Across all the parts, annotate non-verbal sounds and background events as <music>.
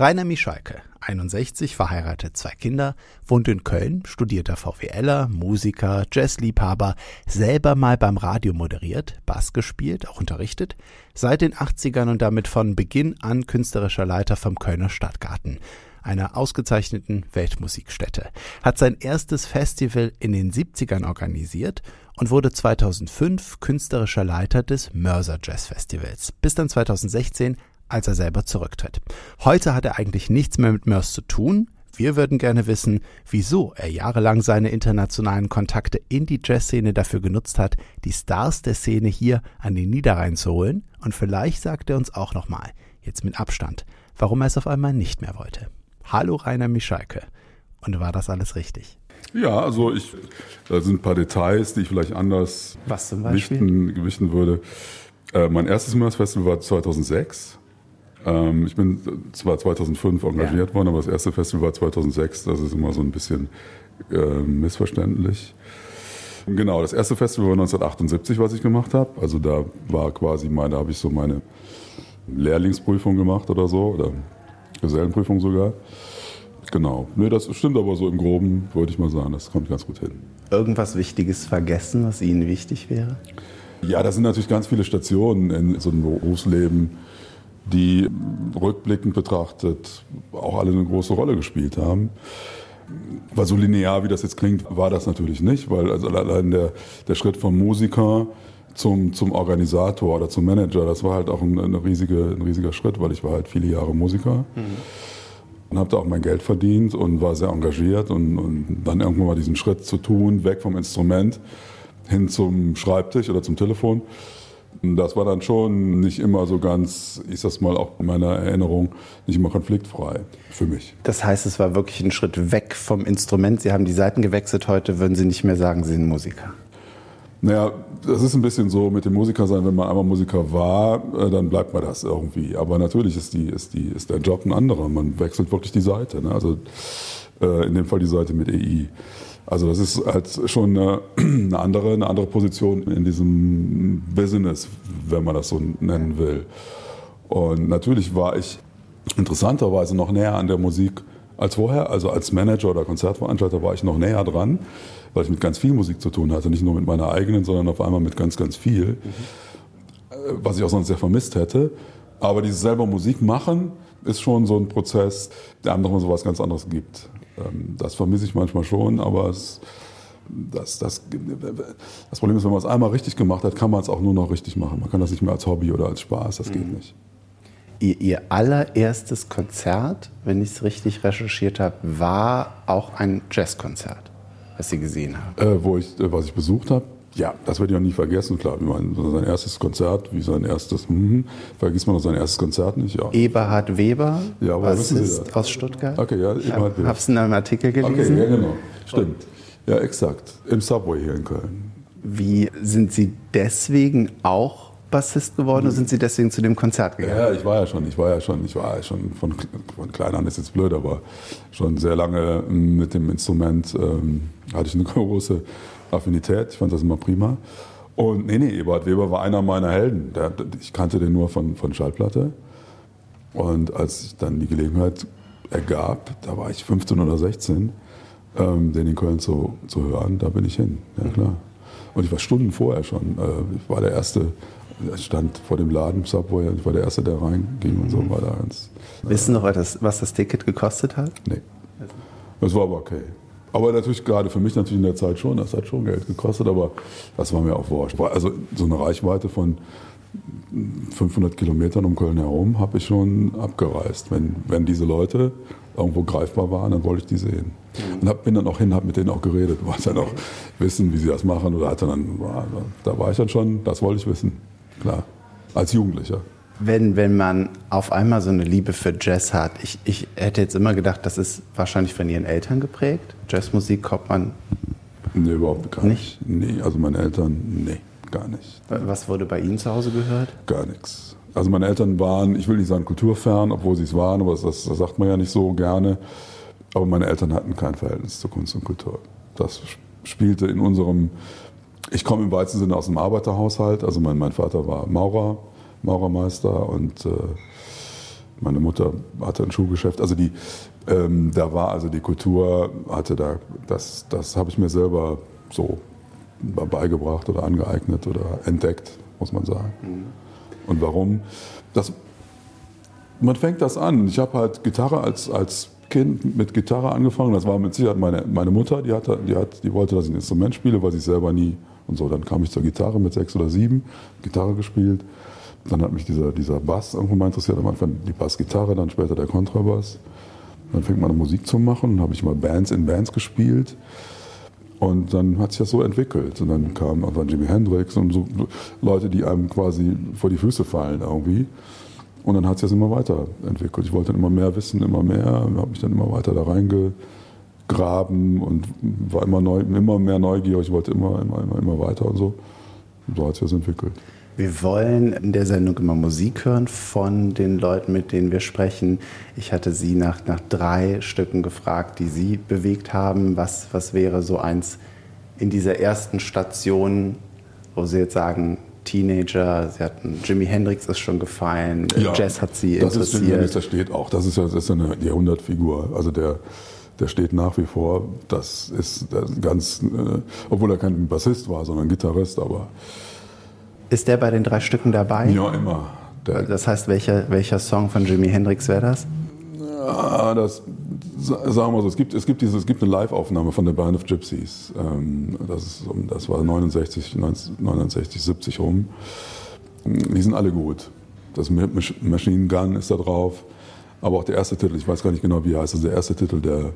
Rainer Mischalke, 61, verheiratet, zwei Kinder, wohnt in Köln, studierter VWLer, Musiker, Jazzliebhaber, selber mal beim Radio moderiert, Bass gespielt, auch unterrichtet, seit den 80ern und damit von Beginn an künstlerischer Leiter vom Kölner Stadtgarten, einer ausgezeichneten Weltmusikstätte, hat sein erstes Festival in den 70ern organisiert und wurde 2005 künstlerischer Leiter des Mörser Jazz Festivals, bis dann 2016 als er selber zurücktritt. Heute hat er eigentlich nichts mehr mit Mörs zu tun. Wir würden gerne wissen, wieso er jahrelang seine internationalen Kontakte in die Jazzszene dafür genutzt hat, die Stars der Szene hier an den Niederrhein zu holen. Und vielleicht sagt er uns auch nochmal, jetzt mit Abstand, warum er es auf einmal nicht mehr wollte. Hallo Rainer Mischalke. Und war das alles richtig? Ja, also ich, da sind ein paar Details, die ich vielleicht anders Gewichten, gewichten würde. Äh, mein erstes Mörs-Festival war 2006. Ähm, ich bin zwar 2005 engagiert ja. worden, aber das erste Festival war 2006. Das ist immer so ein bisschen äh, missverständlich. Genau, das erste Festival war 1978, was ich gemacht habe. Also da war quasi meine, da habe ich so meine Lehrlingsprüfung gemacht oder so, oder Gesellenprüfung sogar. Genau. Nee, das stimmt aber so im Groben, würde ich mal sagen, das kommt ganz gut hin. Irgendwas Wichtiges vergessen, was Ihnen wichtig wäre? Ja, das sind natürlich ganz viele Stationen in so einem Berufsleben die rückblickend betrachtet auch alle eine große Rolle gespielt haben. Weil so linear, wie das jetzt klingt, war das natürlich nicht, weil also allein der, der Schritt vom Musiker zum, zum Organisator oder zum Manager, das war halt auch ein, eine riesige, ein riesiger Schritt, weil ich war halt viele Jahre Musiker. Mhm. Und habe da auch mein Geld verdient und war sehr engagiert und, und dann irgendwann mal diesen Schritt zu tun, weg vom Instrument hin zum Schreibtisch oder zum Telefon das war dann schon nicht immer so ganz, ich sag's mal auch in meiner Erinnerung, nicht immer konfliktfrei für mich. Das heißt, es war wirklich ein Schritt weg vom Instrument. Sie haben die Seiten gewechselt. Heute würden Sie nicht mehr sagen, Sie sind Musiker. Naja, das ist ein bisschen so mit dem Musiker sein, wenn man einmal Musiker war, äh, dann bleibt man das irgendwie. Aber natürlich ist, die, ist, die, ist der Job ein anderer. Man wechselt wirklich die Seite. Ne? Also äh, in dem Fall die Seite mit EI. Also das ist halt schon eine, <clears throat> eine, andere, eine andere Position in diesem Business, wenn man das so nennen will. Und natürlich war ich interessanterweise noch näher an der Musik als vorher. Also als Manager oder Konzertveranstalter war ich noch näher dran, weil ich mit ganz viel Musik zu tun hatte. Nicht nur mit meiner eigenen, sondern auf einmal mit ganz, ganz viel. Mhm. Was ich auch sonst sehr vermisst hätte. Aber dieses selber Musik machen ist schon so ein Prozess, der einem nochmal so was ganz anderes gibt. Ähm, das vermisse ich manchmal schon, aber es, das, das, das Problem ist, wenn man es einmal richtig gemacht hat, kann man es auch nur noch richtig machen. Man kann das nicht mehr als Hobby oder als Spaß, das geht mhm. nicht. Ihr, ihr allererstes Konzert, wenn ich es richtig recherchiert habe, war auch ein Jazzkonzert, was Sie gesehen haben. Äh, wo ich, äh, was ich besucht habe? Ja, das werde ich auch nie vergessen. Klar, wie mein, sein erstes Konzert, wie sein erstes, hm, vergisst man noch sein erstes Konzert nicht, ja. Eberhard Weber, ja, was ist aus Stuttgart. Okay, ja, Eberhard Weber. Hab's in einem Artikel gelesen. Okay, ja, genau, stimmt. Ja, exakt. Im Subway hier in Köln. Wie sind Sie deswegen auch Bassist geworden oder sind Sie deswegen zu dem Konzert gegangen? Ja, ich war ja schon, ich war ja schon, ich war ja schon von, von klein an, ist jetzt blöd, aber schon sehr lange mit dem Instrument ähm, hatte ich eine <laughs> große Affinität. Ich fand das immer prima. Und nee, nee, Eberhard Weber war einer meiner Helden. Der, ich kannte den nur von, von Schallplatte. Und als sich dann die Gelegenheit ergab, da war ich 15 oder 16, ähm, den in Köln zu, zu hören, da bin ich hin. Ja, klar. Und ich war Stunden vorher schon. Äh, ich war der Erste, ich stand vor dem Laden Subway, ich war der Erste, der reinging und so war da ganz. Wissen Sie noch, was das, was das Ticket gekostet hat? Nee. Das war aber okay. Aber natürlich gerade für mich natürlich in der Zeit schon, das hat schon Geld gekostet, aber das war mir auch wurscht. Also so eine Reichweite von 500 Kilometern um Köln herum habe ich schon abgereist. Wenn, wenn diese Leute irgendwo greifbar waren, dann wollte ich die sehen. Mhm. Und hab, bin dann auch hin, habe mit denen auch geredet, wollte dann auch wissen, wie sie das machen. Oder hatte dann, da war ich dann schon, das wollte ich wissen, klar, als Jugendlicher wenn, wenn man auf einmal so eine Liebe für Jazz hat, ich, ich hätte jetzt immer gedacht, das ist wahrscheinlich von Ihren Eltern geprägt. Jazzmusik kommt man. Nee, überhaupt gar nicht. nicht. Nee, also meine Eltern, nee, gar nicht. Was wurde bei Ihnen zu Hause gehört? Gar nichts. Also meine Eltern waren, ich will nicht sagen kulturfern, obwohl sie es waren, aber das, das sagt man ja nicht so gerne. Aber meine Eltern hatten kein Verhältnis zur Kunst und Kultur. Das spielte in unserem, ich komme im weitesten Sinne aus einem Arbeiterhaushalt, also mein, mein Vater war Maurer, Maurermeister und äh, Meine Mutter hatte ein Schuhgeschäft. Also die, ähm, da war also die Kultur, hatte da, das, das habe ich mir selber so beigebracht oder angeeignet oder entdeckt, muss man sagen. Mhm. Und warum? Das, man fängt das an. Ich habe halt Gitarre als, als Kind mit Gitarre angefangen. Das war mit Sicherheit meine, meine Mutter, die, hatte, die, hat, die wollte, dass ich ein Instrument spiele, weil sie selber nie und so. Dann kam ich zur Gitarre mit sechs oder sieben, Gitarre gespielt. Dann hat mich dieser, dieser Bass irgendwann mal interessiert. Am Anfang die Bassgitarre, dann später der Kontrabass. Dann fängt man an Musik zu machen. Dann habe ich mal Bands in Bands gespielt. Und dann hat sich das so entwickelt. Und dann kam irgendwann Jimi Hendrix und so Leute, die einem quasi vor die Füße fallen irgendwie. Und dann hat sich das immer weiterentwickelt. Ich wollte dann immer mehr wissen, immer mehr, habe mich dann immer weiter da reingegraben und war immer, neu, immer mehr neugierig. Ich wollte immer, immer, immer, immer weiter und so. Und so hat sich das entwickelt. Wir wollen in der Sendung immer Musik hören von den Leuten, mit denen wir sprechen. Ich hatte Sie nach, nach drei Stücken gefragt, die Sie bewegt haben. Was, was wäre so eins in dieser ersten Station, wo Sie jetzt sagen, Teenager, Sie hatten Jimi Hendrix ist schon gefallen, ja, Jazz hat Sie das interessiert. Ist, Hendrix, das steht auch, das ist ja das ist eine Jahrhundertfigur. Also der, der steht nach wie vor. Das ist ganz, äh, obwohl er kein Bassist war, sondern Gitarrist, aber ist der bei den drei Stücken dabei? Ja, immer. Der das heißt, welcher, welcher Song von Jimi Hendrix wäre das? Ja, das sagen wir so, es gibt, es gibt, diese, es gibt eine Live-Aufnahme von der Band of Gypsies. Ähm, das, ist, das war 69, 69, 70 rum. Die sind alle gut. Das Machine Gun ist da drauf. Aber auch der erste Titel, ich weiß gar nicht genau, wie er heißt. Das ist der erste Titel der.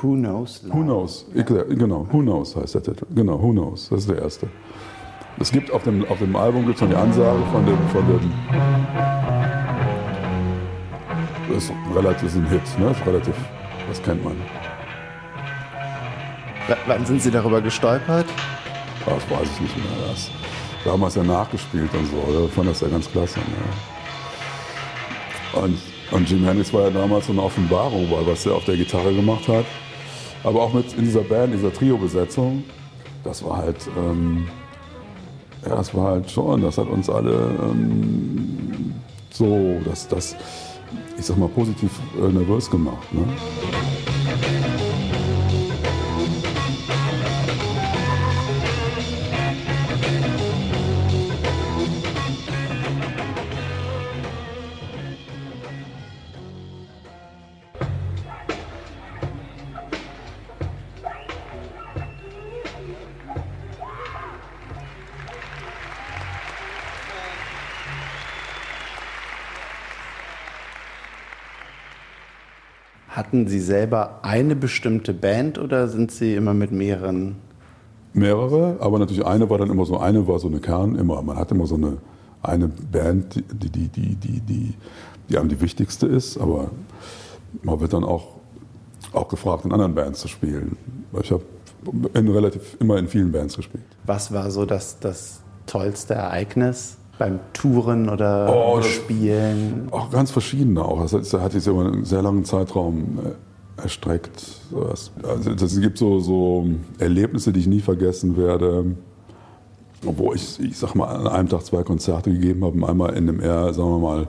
Who Knows? Who Knows? Genau, Who Knows heißt der Titel. Genau, Who Knows. Das ist der erste. Es gibt auf dem, auf dem Album gibt's die Ansage von dem, von dem das ist relativ ein Hit, ne? Ist relativ, das kennt man. W wann sind Sie darüber gestolpert? Das weiß ich nicht mehr. Das damals ja nachgespielt und so. Ich fand das ja ganz klasse. Ne? Und, und Jim Hendrix war ja damals so eine Offenbarung, weil was er auf der Gitarre gemacht hat. Aber auch mit in dieser Band, dieser Trio-Besetzung, das war halt. Ähm, ja, das war halt schon, das hat uns alle ähm, so, das, das, ich sag mal, positiv äh, nervös gemacht. Ne? Hatten Sie selber eine bestimmte Band oder sind Sie immer mit mehreren? Mehrere, aber natürlich eine war dann immer so, eine war so eine Kern, immer. Man hat immer so eine, eine Band, die, die, die, die, die, die einem die wichtigste ist, aber man wird dann auch, auch gefragt, in anderen Bands zu spielen. Ich habe in relativ immer in vielen Bands gespielt. Was war so das, das tollste Ereignis beim Touren oder oh, Spielen? Auch ganz verschiedene auch. Das hat sich über einen sehr langen Zeitraum äh, erstreckt. Also es gibt so, so Erlebnisse, die ich nie vergessen werde. Obwohl ich, ich sag mal, an einem Tag zwei Konzerte gegeben habe. Einmal in einem eher, sagen wir mal,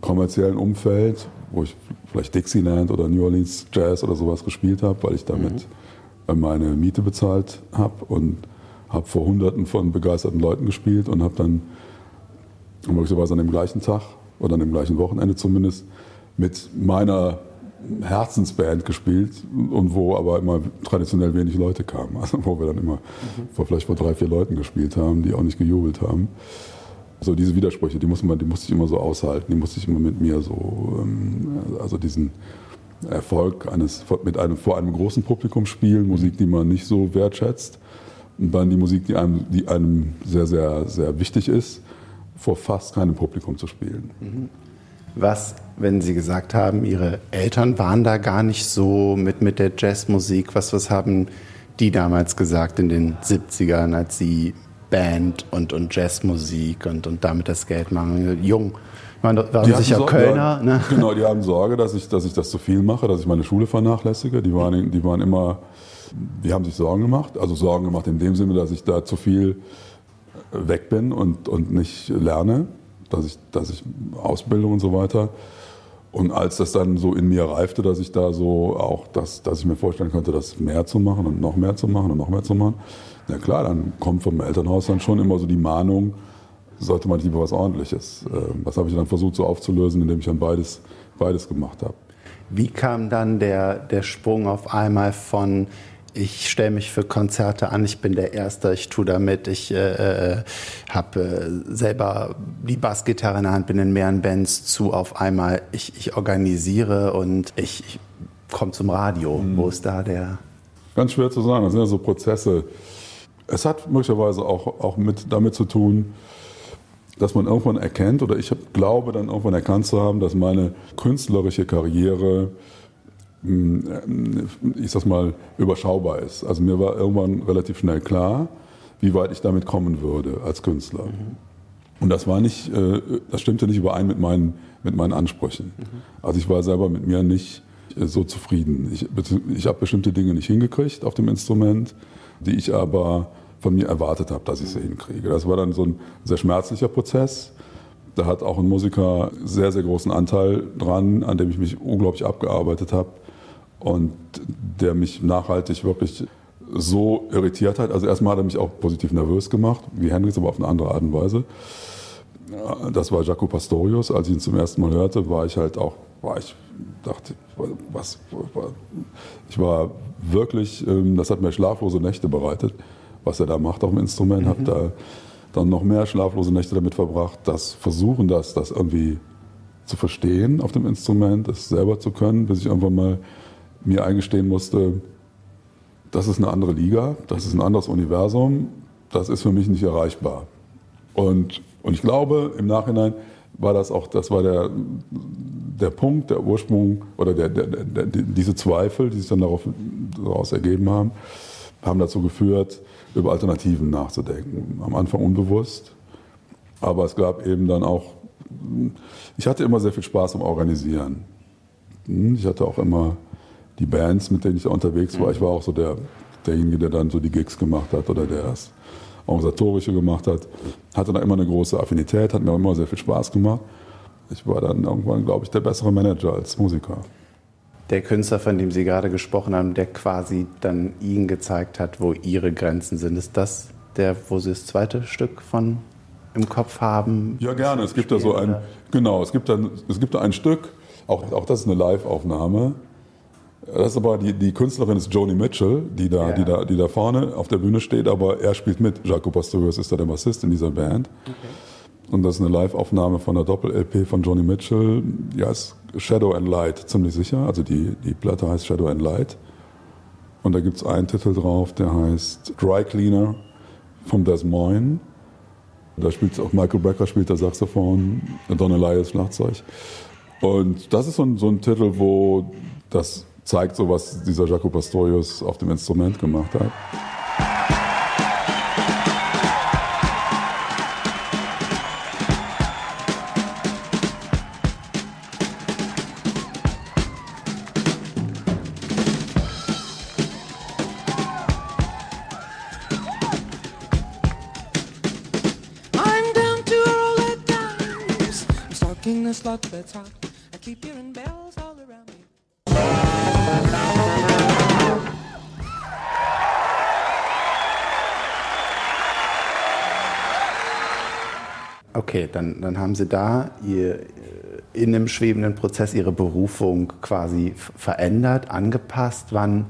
kommerziellen Umfeld, wo ich vielleicht Dixieland oder New Orleans Jazz oder sowas gespielt habe, weil ich damit mhm. meine Miete bezahlt habe und habe vor Hunderten von begeisterten Leuten gespielt und habe dann möglicherweise an dem gleichen Tag oder an dem gleichen Wochenende zumindest mit meiner Herzensband gespielt und wo aber immer traditionell wenig Leute kamen. <laughs> Also wo wir dann immer vor, vielleicht vor drei, vier Leuten gespielt haben, die auch nicht gejubelt haben. So diese Widersprüche, die, muss man, die musste ich immer so aushalten, die musste ich immer mit mir so, ähm, also diesen Erfolg eines, mit einem, vor einem großen Publikum spielen, Musik, die man nicht so wertschätzt, und dann die Musik, die einem, die einem sehr, sehr, sehr wichtig ist vor fast keinem Publikum zu spielen. Mhm. Was, wenn Sie gesagt haben, Ihre Eltern waren da gar nicht so mit, mit der Jazzmusik, was, was haben die damals gesagt in den 70ern, als Sie Band und, und Jazzmusik und, und damit das Geld machen? Jung, waren, waren sicher Sorge, Kölner. Ne? Genau, die <laughs> haben Sorge, dass ich, dass ich das zu viel mache, dass ich meine Schule vernachlässige. Die waren, die waren immer, die haben sich Sorgen gemacht. Also Sorgen gemacht in dem Sinne, dass ich da zu viel weg bin und, und nicht lerne, dass ich, dass ich Ausbildung und so weiter. Und als das dann so in mir reifte, dass ich da so auch, das, dass ich mir vorstellen konnte, das mehr zu machen und noch mehr zu machen und noch mehr zu machen, na klar, dann kommt vom Elternhaus dann schon immer so die Mahnung, sollte man lieber was Ordentliches. Ähm, das habe ich dann versucht so aufzulösen, indem ich dann beides, beides gemacht habe. Wie kam dann der, der Sprung auf einmal von ich stelle mich für Konzerte an, ich bin der Erste, ich tue damit, ich äh, äh habe äh, selber die Bassgitarre in der Hand, bin in mehreren Bands zu auf einmal, ich, ich organisiere und ich, ich komme zum Radio. Mhm. Wo ist da der... Ganz schwer zu sagen, das sind ja so Prozesse. Es hat möglicherweise auch, auch mit, damit zu tun, dass man irgendwann erkennt, oder ich glaube dann irgendwann erkannt zu haben, dass meine künstlerische Karriere ich sag mal, überschaubar ist. Also mir war irgendwann relativ schnell klar, wie weit ich damit kommen würde als Künstler. Mhm. Und das war nicht, äh, das stimmte nicht überein mit meinen, mit meinen Ansprüchen. Mhm. Also ich war selber mit mir nicht äh, so zufrieden. Ich, ich habe bestimmte Dinge nicht hingekriegt auf dem Instrument, die ich aber von mir erwartet habe, dass ich sie hinkriege. Das war dann so ein sehr schmerzlicher Prozess. Da hat auch ein Musiker sehr, sehr großen Anteil dran, an dem ich mich unglaublich abgearbeitet habe und der mich nachhaltig wirklich so irritiert hat. Also erstmal hat er mich auch positiv nervös gemacht, wie Hendrix, aber auf eine andere Art und Weise. Das war Jaco Pastorius. Als ich ihn zum ersten Mal hörte, war ich halt auch, war ich, dachte, was, ich war wirklich, ähm, das hat mir schlaflose Nächte bereitet, was er da macht auf dem Instrument. Mhm. Habe da dann noch mehr schlaflose Nächte damit verbracht, das Versuchen, das, das irgendwie zu verstehen auf dem Instrument, das selber zu können, bis ich irgendwann mal mir eingestehen musste, das ist eine andere Liga, das ist ein anderes Universum, das ist für mich nicht erreichbar. Und, und ich glaube, im Nachhinein war das auch, das war der, der Punkt, der Ursprung oder der, der, der, diese Zweifel, die sich dann darauf, daraus ergeben haben, haben dazu geführt, über Alternativen nachzudenken. Am Anfang unbewusst, aber es gab eben dann auch, ich hatte immer sehr viel Spaß am Organisieren. Ich hatte auch immer die Bands, mit denen ich da unterwegs war. Ich war auch so der, derjenige, der dann so die Gigs gemacht hat oder der das Organisatorische gemacht hat. Hatte da immer eine große Affinität, hat mir immer sehr viel Spaß gemacht. Ich war dann irgendwann, glaube ich, der bessere Manager als Musiker. Der Künstler, von dem Sie gerade gesprochen haben, der quasi dann Ihnen gezeigt hat, wo Ihre Grenzen sind, ist das der, wo Sie das zweite Stück von im Kopf haben? Ja, gerne. Es gibt da so ein, genau, es gibt, dann, es gibt da ein Stück, auch, auch das ist eine Live-Aufnahme. Das ist aber die, die Künstlerin ist Joni Mitchell, die da, ja. die, da, die da vorne auf der Bühne steht, aber er spielt mit. Jaco Pastorius ist da der Bassist in dieser Band. Okay. Und das ist eine Live-Aufnahme von der Doppel-LP von Joni Mitchell. Ja, ist Shadow and Light, ziemlich sicher. Also die, die Platte heißt Shadow and Light. Und da gibt es einen Titel drauf, der heißt Dry Cleaner von Des Moines. Da spielt auch Michael Brecker spielt der Saxophon, Don Elias Schlagzeug. Und das ist so ein, so ein Titel, wo das zeigt so, was dieser Jaco Pastorius auf dem Instrument gemacht hat. Dann, dann haben Sie da ihr, äh, in einem schwebenden Prozess Ihre Berufung quasi verändert, angepasst. Wann,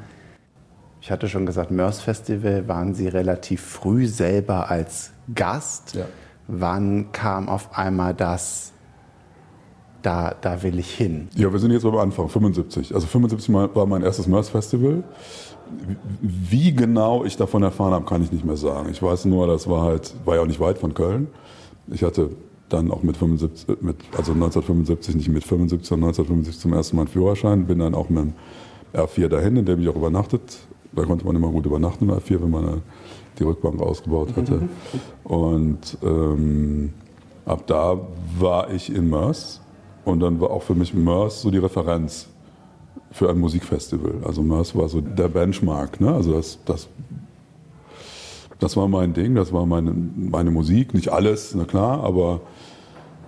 ich hatte schon gesagt, Mörs Festival, waren Sie relativ früh selber als Gast. Ja. Wann kam auf einmal das, da, da will ich hin? Ja, wir sind jetzt am Anfang, 75. Also 75 war mein erstes Mörs Festival. Wie genau ich davon erfahren habe, kann ich nicht mehr sagen. Ich weiß nur, das war halt, war ja auch nicht weit von Köln. Ich hatte dann auch mit 75, mit, also 1975, nicht mit 75, sondern 1975 zum ersten Mal einen Führerschein, bin dann auch mit dem R4 dahin, in dem ich auch übernachtet. Da konnte man immer gut übernachten im R4, wenn man die Rückbank ausgebaut hatte. <laughs> Und ähm, ab da war ich in Mörs und dann war auch für mich Mörs so die Referenz für ein Musikfestival. Also Mörs war so der Benchmark. Ne? Also das, das das war mein Ding, das war meine, meine Musik, nicht alles, na klar, aber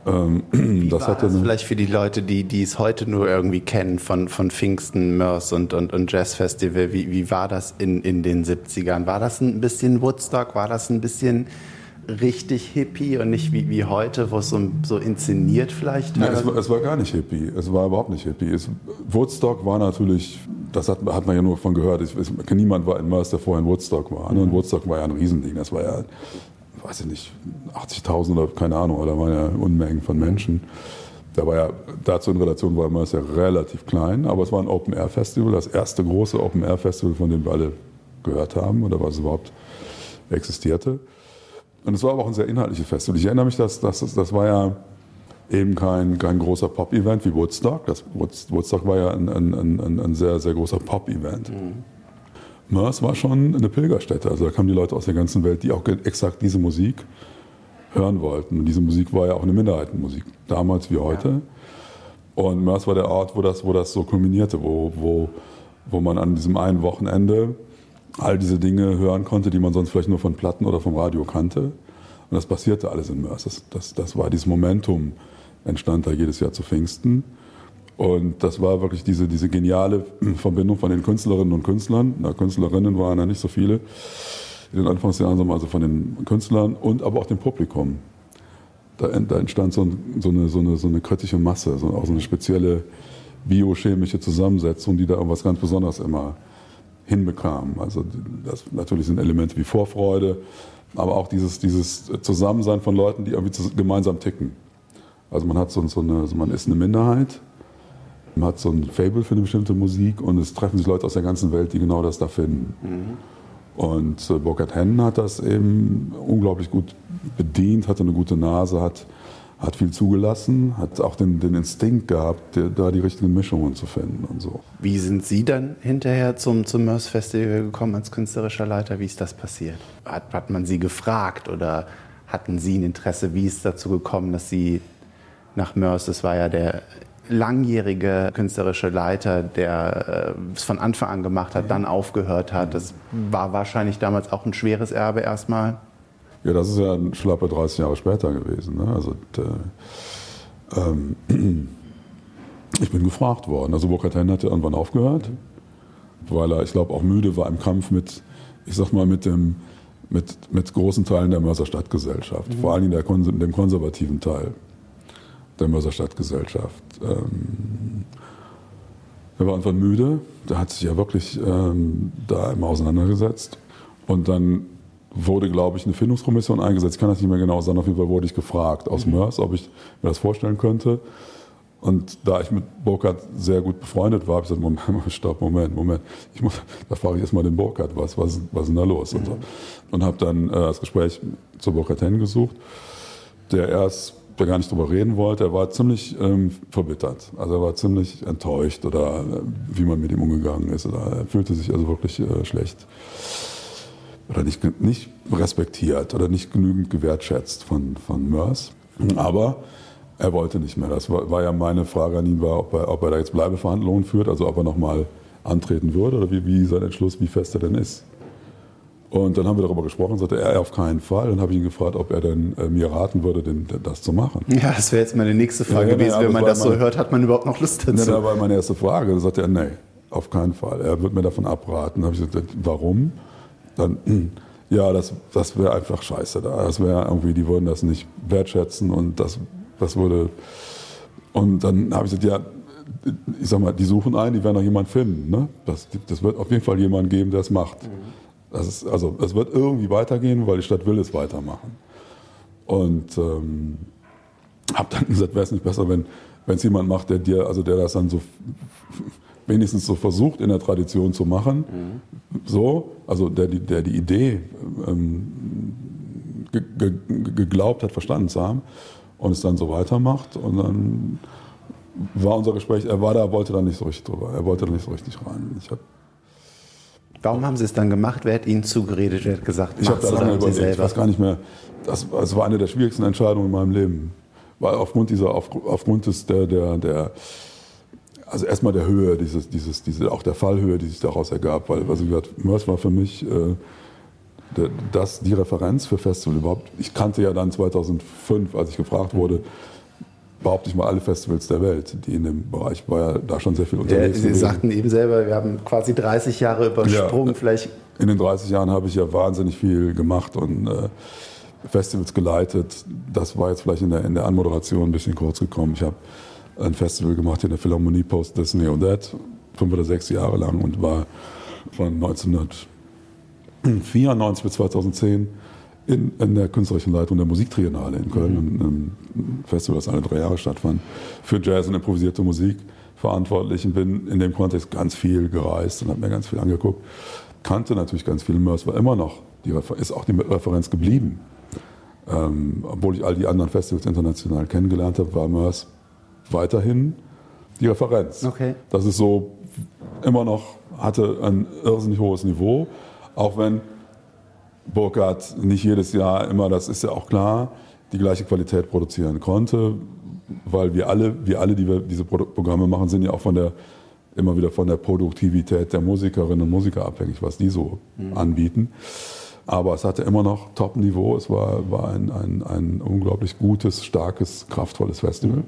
<clears throat> Wie das war das eine, vielleicht für die Leute, die, die es heute nur irgendwie kennen von, von Pfingsten, Mörs und, und, und Jazzfestival, wie, wie war das in, in den 70ern? War das ein bisschen Woodstock? War das ein bisschen richtig Hippie und nicht wie, wie heute, wo es so, so inszeniert vielleicht ja, es, war, es, war gar nicht Hippie. Es war überhaupt nicht Hippie. Es, Woodstock war natürlich, das hat, hat man ja nur von gehört. Es, niemand war in Mörs, der vorher in Woodstock war. Mhm. Und Woodstock war ja ein Riesending. Das war ja weiß ich nicht, 80.000 oder keine Ahnung, da waren ja Unmengen von Menschen. Da war ja, dazu in Relation war immer ja relativ klein, aber es war ein Open-Air-Festival, das erste große Open-Air-Festival, von dem wir alle gehört haben oder was überhaupt existierte. Und es war aber auch ein sehr inhaltliches Festival. Ich erinnere mich, dass, dass das war ja eben kein, kein großer Pop-Event wie Woodstock. Das Woodstock war ja ein, ein, ein, ein sehr, sehr großer Pop-Event. Mhm. Mörs war schon eine Pilgerstätte. Also da kamen die Leute aus der ganzen Welt, die auch exakt diese Musik hören wollten. Und diese Musik war ja auch eine Minderheitenmusik, damals wie heute. Ja. Und Mörs war der Ort, wo das, wo das so kulminierte, wo, wo, wo man an diesem einen Wochenende all diese Dinge hören konnte, die man sonst vielleicht nur von Platten oder vom Radio kannte. Und das passierte alles in Mörs. Das, das, das war dieses Momentum, entstand da jedes Jahr zu Pfingsten. Und das war wirklich diese, diese geniale Verbindung von den Künstlerinnen und Künstlern. Na, Künstlerinnen waren ja nicht so viele in den Anfangsjahren, also von den Künstlern und aber auch dem Publikum. Da, da entstand so, so, eine, so, eine, so eine kritische Masse, so, auch so eine spezielle biochemische Zusammensetzung, die da irgendwas ganz Besonderes immer hinbekam. Also das natürlich sind Elemente wie Vorfreude, aber auch dieses, dieses Zusammensein von Leuten, die irgendwie gemeinsam ticken. Also man hat so, so eine, also man ist eine Minderheit, man hat so ein Fable für eine bestimmte Musik und es treffen sich Leute aus der ganzen Welt, die genau das da finden. Mhm. Und äh, Burkhard Hennen hat das eben unglaublich gut bedient, hatte eine gute Nase, hat, hat viel zugelassen, hat auch den, den Instinkt gehabt, der, da die richtigen Mischungen zu finden und so. Wie sind Sie dann hinterher zum, zum Mörs Festival gekommen als künstlerischer Leiter? Wie ist das passiert? Hat, hat man Sie gefragt oder hatten Sie ein Interesse? Wie ist es dazu gekommen, dass Sie nach Mörs, das war ja der langjährige künstlerische Leiter, der äh, es von Anfang an gemacht hat, dann aufgehört hat. Das war wahrscheinlich damals auch ein schweres Erbe erstmal. Ja, das ist ja ein schlappe 30 Jahre später gewesen. Ne? Also, äh, ähm, <clears throat> ich bin gefragt worden. Also Burkhard Henn hat ja irgendwann aufgehört, weil er, ich glaube, auch müde war im Kampf mit, ich sag mal, mit dem mit, mit großen Teilen der Mörser Stadtgesellschaft, mhm. vor allem der, dem konservativen Teil der Mörser Stadtgesellschaft. Ähm, er war einfach müde, der hat sich ja wirklich ähm, da immer auseinandergesetzt. Und dann wurde, glaube ich, eine Findungskommission eingesetzt. Ich kann das nicht mehr genau sagen. Auf jeden Fall wurde ich gefragt aus mhm. Mörs, ob ich mir das vorstellen könnte. Und da ich mit Burkhardt sehr gut befreundet war, habe ich gesagt, Moment, stopp, Moment, Moment. Ich muss, da frage ich erstmal den Burkhardt, was, was, was ist denn da los? Mhm. Und, so. Und habe dann äh, das Gespräch zu Burkhardt hingesucht, der erst der gar nicht drüber reden wollte. Er war ziemlich ähm, verbittert. Also er war ziemlich enttäuscht oder äh, wie man mit ihm umgegangen ist. Oder er fühlte sich also wirklich äh, schlecht oder nicht, nicht respektiert oder nicht genügend gewertschätzt von, von Mörs. Aber er wollte nicht mehr. Das war, war ja meine Frage an ihn, war, ob, er, ob er da jetzt Bleibeverhandlungen führt, also ob er nochmal antreten würde oder wie, wie sein Entschluss, wie fest er denn ist. Und dann haben wir darüber gesprochen, sagte er auf keinen Fall. Dann habe ich ihn gefragt, ob er denn äh, mir raten würde, den, das zu machen. Ja, das wäre jetzt meine nächste Frage ja, gewesen. Ja, Wenn man das so hört, hat man überhaupt noch Lust dazu? Ja, das war meine erste Frage. Dann sagte er, nee, auf keinen Fall. Er wird mir davon abraten. Dann habe ich gesagt, warum? Dann, <clears throat> ja, das, das wäre einfach scheiße da. Das wäre irgendwie, die würden das nicht wertschätzen und das, das würde. Und dann habe ich gesagt, ja, ich sag mal, die suchen einen, die werden noch jemanden finden. Ne? Das, das wird auf jeden Fall jemanden geben, der es macht. Mhm. Das ist, also es wird irgendwie weitergehen, weil die Stadt will es weitermachen. Und ähm, habe dann gesagt, wäre es nicht besser, wenn es jemand macht, der dir, also der das dann so <laughs> wenigstens so versucht in der Tradition zu machen, mhm. so, also der, der die Idee ähm, ge, ge, geglaubt hat, verstanden zu haben und es dann so weitermacht und dann war unser Gespräch, er war da, wollte da nicht so richtig drüber, er wollte da nicht so richtig rein. Ich habe Warum haben Sie es dann gemacht? Wer hat Ihnen zugeredet? Wer hat gesagt, ich habe da lange überlegt. Ich weiß gar nicht mehr. Das, das, war eine der schwierigsten Entscheidungen in meinem Leben, weil aufgrund dieser, auf, aufgrund des der, der, der also erstmal der Höhe, dieses, dieses, diese, auch der Fallhöhe, die sich daraus ergab, weil also gesagt, Mörs war für mich äh, das die Referenz für Festival überhaupt. Ich kannte ja dann 2005, als ich gefragt wurde, behaupte ich mal, alle Festivals der Welt, die in dem Bereich war ja da schon sehr viel unterwegs. Ja, Sie sagten eben selber, wir haben quasi 30 Jahre übersprungen. Ja, Vielleicht in den 30 Jahren habe ich ja wahnsinnig viel gemacht und äh, Festivals geleitet. Das war jetzt vielleicht in der, in der Anmoderation ein bisschen kurz gekommen. Ich habe ein Festival gemacht in der Philharmonie Post Disney und That, fünf oder sechs Jahre lang und war von 1994 bis 2010 in, in der künstlerischen Leitung der Musiktriennale in Köln, mhm. ein Festival, das alle drei Jahre stattfand, für Jazz und improvisierte Musik verantwortlich und bin in dem Kontext ganz viel gereist und habe mir ganz viel angeguckt. Kannte natürlich ganz viel. Mörs war immer noch, die ist auch die Referenz geblieben. Ähm, obwohl ich all die anderen Festivals international kennengelernt habe, war Mörs weiterhin die Referenz. Okay. Das ist so immer noch, hatte ein irrsinnig hohes Niveau, auch wenn Burkhardt nicht jedes Jahr immer, das ist ja auch klar, die gleiche Qualität produzieren konnte, weil wir alle, wir alle, die wir diese Programme machen, sind ja auch von der immer wieder von der Produktivität der Musikerinnen und Musiker abhängig, was die so mhm. anbieten. Aber es hatte immer noch Top-Niveau. Es war, war ein, ein, ein unglaublich gutes, starkes, kraftvolles Festival.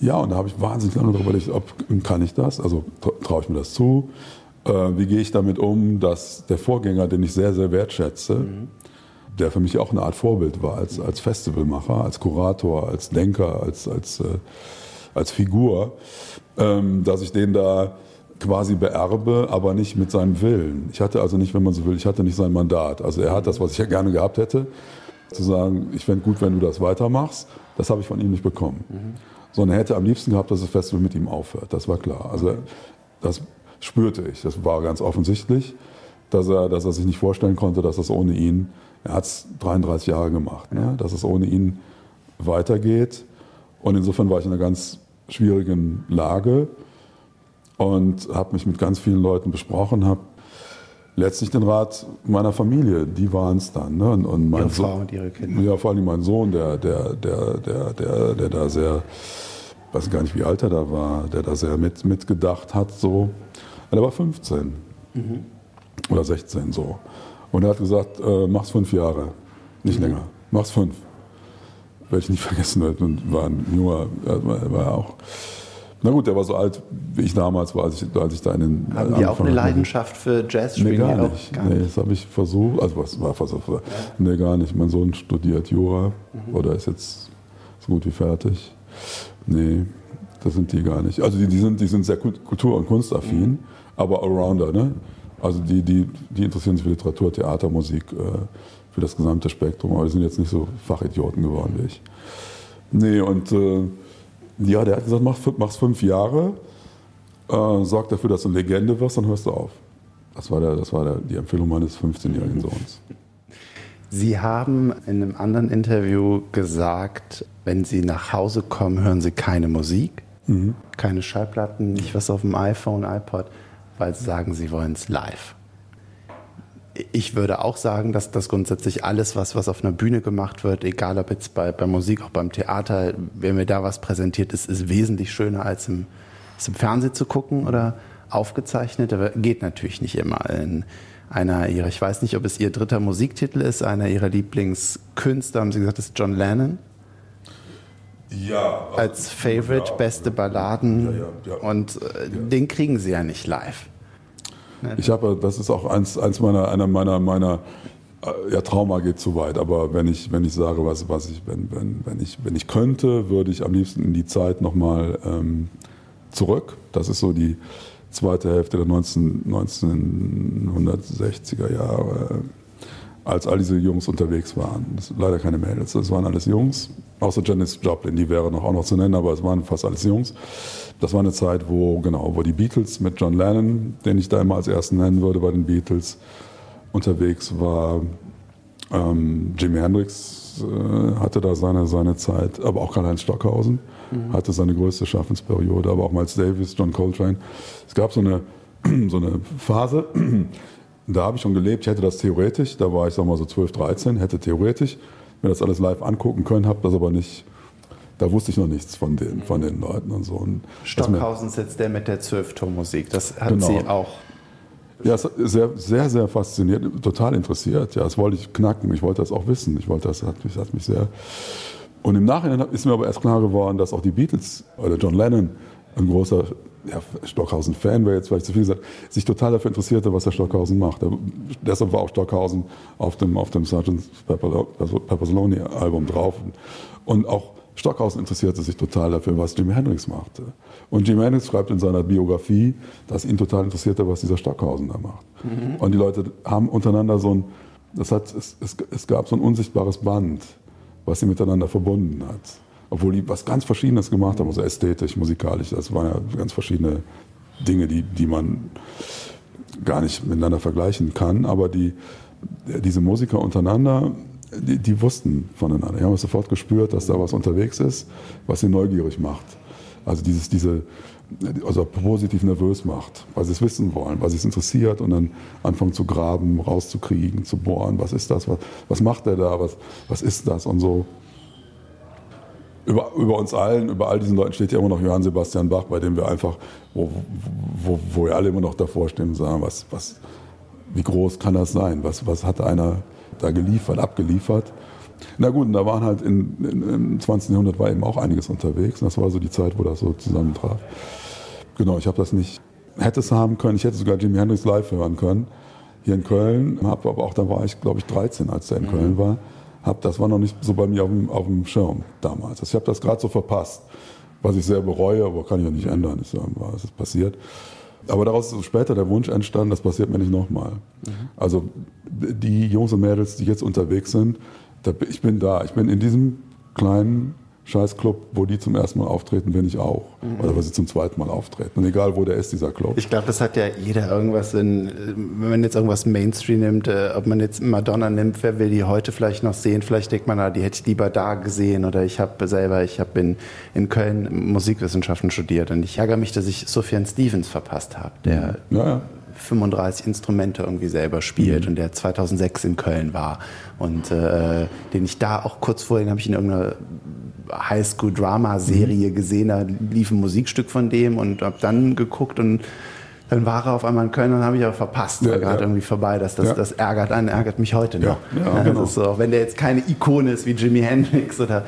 Ja, und da habe ich wahnsinnig lange darüber überlegt, ob kann ich das? Also traue ich mir das zu? Äh, wie gehe ich damit um, dass der Vorgänger, den ich sehr, sehr wertschätze, mhm. der für mich auch eine Art Vorbild war als, als Festivalmacher, als Kurator, als Denker, als, als, äh, als Figur, ähm, dass ich den da quasi beerbe, aber nicht mit seinem Willen. Ich hatte also nicht, wenn man so will, ich hatte nicht sein Mandat. Also er hat das, was ich ja gerne gehabt hätte, zu sagen, ich fände gut, wenn du das weitermachst. Das habe ich von ihm nicht bekommen. Mhm. Sondern er hätte am liebsten gehabt, dass das Festival mit ihm aufhört. Das war klar. Also das spürte ich. Das war ganz offensichtlich, dass er, dass er sich nicht vorstellen konnte, dass das ohne ihn, er hat es 33 Jahre gemacht, ne? dass es ohne ihn weitergeht. Und insofern war ich in einer ganz schwierigen Lage und habe mich mit ganz vielen Leuten besprochen, habe letztlich den Rat meiner Familie, die waren es dann. Ne? Und, und mein ihre Frau und ihre Kinder. Ja, vor allem mein Sohn, der, der, der, der, der, der da sehr, ich weiß gar nicht, wie alt er da war, der da sehr mit, mitgedacht hat. So. Er war 15 mhm. oder 16 so. Und er hat gesagt, äh, mach's fünf Jahre, nicht mhm. länger, mach's fünf. Werde ich nicht <laughs> vergessen, war ein junger, war, war auch na gut, der war so alt, wie ich damals war, als ich, als ich da in den. Haben die auch eine Leidenschaft für Jazz spielen? Nee, gar nicht. Gar nee, das habe ich versucht. Also, was war versucht? Ja. Nee, gar nicht. Mein Sohn studiert Jura mhm. oder ist jetzt so gut wie fertig. Nee, das sind die gar nicht. Also, die, die, sind, die sind sehr kultur- und kunstaffin, mhm. Aber Allrounder, ne? Also, die, die, die interessieren sich für Literatur, Theater, Musik, äh, für das gesamte Spektrum, aber die sind jetzt nicht so Fachidioten geworden wie ich. Nee, und. Äh, ja, der hat gesagt, mach, mach's fünf Jahre, äh, sorg dafür, dass du eine Legende wirst, dann hörst du auf. Das war, der, das war der, die Empfehlung meines 15-jährigen Sohns. Sie haben in einem anderen Interview gesagt, wenn Sie nach Hause kommen, hören Sie keine Musik, mhm. keine Schallplatten, nicht was auf dem iPhone, iPod, weil Sie sagen, Sie wollen es live ich würde auch sagen, dass das grundsätzlich alles, was, was auf einer Bühne gemacht wird, egal ob jetzt bei, bei Musik, auch beim Theater, wenn mir da was präsentiert ist, ist wesentlich schöner als im, als im Fernsehen zu gucken oder aufgezeichnet. Aber geht natürlich nicht immer. In einer ihrer, ich weiß nicht, ob es ihr dritter Musiktitel ist, einer ihrer Lieblingskünstler, haben Sie gesagt, ist John Lennon. Ja. Als Favorite, ja, beste Balladen. Ja, und äh, den kriegen Sie ja nicht live. Ich habe, das ist auch eins, eins meiner, einer meiner, meiner, äh, ja, Trauma geht zu weit, aber wenn ich, wenn ich sage, was, was ich, wenn, wenn, wenn ich, wenn ich könnte, würde ich am liebsten in die Zeit nochmal ähm, zurück. Das ist so die zweite Hälfte der 19, 1960er Jahre, als all diese Jungs unterwegs waren. Das sind leider keine Mädels, das waren alles Jungs, außer Janis Joplin, die wäre noch auch noch zu nennen, aber es waren fast alles Jungs. Das war eine Zeit, wo, genau, wo die Beatles mit John Lennon, den ich da immer als ersten nennen würde bei den Beatles, unterwegs war. Ähm, Jimi Hendrix äh, hatte da seine, seine Zeit, aber auch Karl-Heinz Stockhausen mhm. hatte seine größte Schaffensperiode, aber auch Miles Davis, John Coltrane. Es gab so eine, <clears throat> so eine Phase, da habe ich schon gelebt, ich hätte das theoretisch, da war ich sag mal so 12, 13, hätte theoretisch mir das alles live angucken können, habe das aber nicht da wusste ich noch nichts von den, von den Leuten und so. Und Stockhausen ist jetzt der mit der Zwölftonmusik. Das hat genau. Sie auch. Ja, sehr, sehr, sehr fasziniert, total interessiert. Ja, das wollte ich knacken. Ich wollte das auch wissen. Ich wollte das, hat mich, hat mich sehr Und im Nachhinein ist mir aber erst klar geworden, dass auch die Beatles oder John Lennon, ein großer ja, Stockhausen-Fan wäre jetzt vielleicht zu viel gesagt, sich total dafür interessierte, was der Stockhausen macht. Deshalb war auch Stockhausen auf dem, auf dem Sgt. Pepper's Lonely Album drauf. Und auch Stockhausen interessierte sich total dafür, was Jimi Hendrix machte. Und Jimi Hendrix schreibt in seiner Biografie, dass ihn total interessierte, was dieser Stockhausen da macht. Mhm. Und die Leute haben untereinander so ein, das hat, es, es, es gab so ein unsichtbares Band, was sie miteinander verbunden hat. Obwohl die was ganz Verschiedenes gemacht haben, also ästhetisch, musikalisch. Das waren ja ganz verschiedene Dinge, die, die man gar nicht miteinander vergleichen kann. Aber die, diese Musiker untereinander, die, die wussten voneinander. Die haben sofort gespürt, dass da was unterwegs ist, was sie neugierig macht. Also dieses, diese, also positiv nervös macht, weil sie es wissen wollen, weil sie es interessiert und dann anfangen zu graben, rauszukriegen, zu bohren, was ist das, was, was macht er da, was, was ist das und so über, über uns allen, über all diesen Leuten steht ja immer noch Johann Sebastian Bach, bei dem wir einfach, wo, wo, wo wir alle immer noch davor stehen und sagen, was, was, wie groß kann das sein? Was, was hat einer da geliefert, abgeliefert? Na gut, und da waren halt in, in, im 20. Jahrhundert war eben auch einiges unterwegs. Und das war so die Zeit, wo das so zusammentraf. Genau, ich habe das nicht, hätte es haben können. Ich hätte sogar Jimi Hendrix live hören können. Hier in Köln, aber auch da war ich, glaube ich, 13, als der in mhm. Köln war hab, das war noch nicht so bei mir auf dem, auf dem Schirm damals. Also ich habe das gerade so verpasst, was ich sehr bereue, aber kann ich ja nicht ändern. Ist, es ist passiert. Aber daraus ist später der Wunsch entstanden, das passiert mir nicht nochmal. Mhm. Also die Jungs und Mädels, die jetzt unterwegs sind, ich bin da. Ich bin in diesem kleinen Scheißclub, wo die zum ersten Mal auftreten, bin ich auch. Mhm. Oder wo sie zum zweiten Mal auftreten. Und egal, wo der ist, dieser Club. Ich glaube, das hat ja jeder irgendwas in, wenn man jetzt irgendwas Mainstream nimmt, äh, ob man jetzt Madonna nimmt, wer will die heute vielleicht noch sehen? Vielleicht denkt man, na, die hätte ich lieber da gesehen. Oder ich habe selber, ich habe in, in Köln Musikwissenschaften studiert und ich ärgere mich, dass ich Sufjan Stevens verpasst habe, der ja, ja. 35 Instrumente irgendwie selber spielt mhm. und der 2006 in Köln war und äh, den ich da auch kurz vorher, den habe ich in irgendeiner Highschool-Drama-Serie mhm. gesehen, da lief ein Musikstück von dem und habe dann geguckt und dann war er auf einmal in Köln und habe ich aber verpasst, ja, war gerade ja. irgendwie vorbei. Das, das, ja. das ärgert einen, ärgert mich heute noch. Ja, genau. so, auch wenn der jetzt keine Ikone ist wie Jimi Hendrix oder.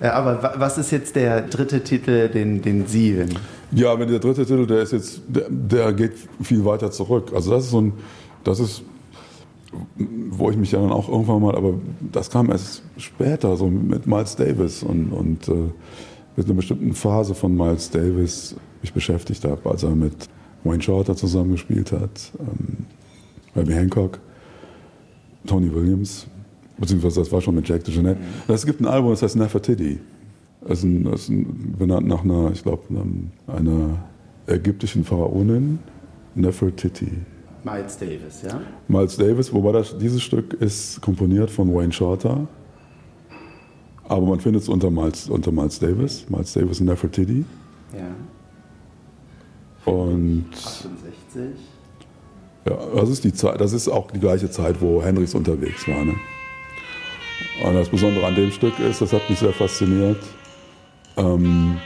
Ja. aber was ist jetzt der dritte Titel, den, den Sie? Ja, wenn der dritte Titel, der ist jetzt, der, der geht viel weiter zurück. Also das ist so ein, das ist wo ich mich ja dann auch irgendwann mal, aber das kam erst später, so mit Miles Davis und, und äh, mit einer bestimmten Phase von Miles Davis mich beschäftigt habe, als er mit Wayne Shorter zusammengespielt hat, ähm, Herbie Hancock, Tony Williams, beziehungsweise das war schon mit Jack DeJohnette. Es gibt ein Album, das heißt Nefertiti. Das ist, ein, ist ein, benannt nach einer, ich glaube, einer ägyptischen Pharaonin, Nefertiti. Miles Davis, ja? Miles Davis, wobei das, dieses Stück ist komponiert von Wayne Shorter. Aber man findet es unter Miles, unter Miles Davis, Miles Davis und Nefertiti. Ja. Und. 68. Ja, das ist die Zeit, das ist auch die gleiche Zeit, wo Hendrix unterwegs war. Ne? Und das Besondere an dem Stück ist, das hat mich sehr fasziniert. Ähm,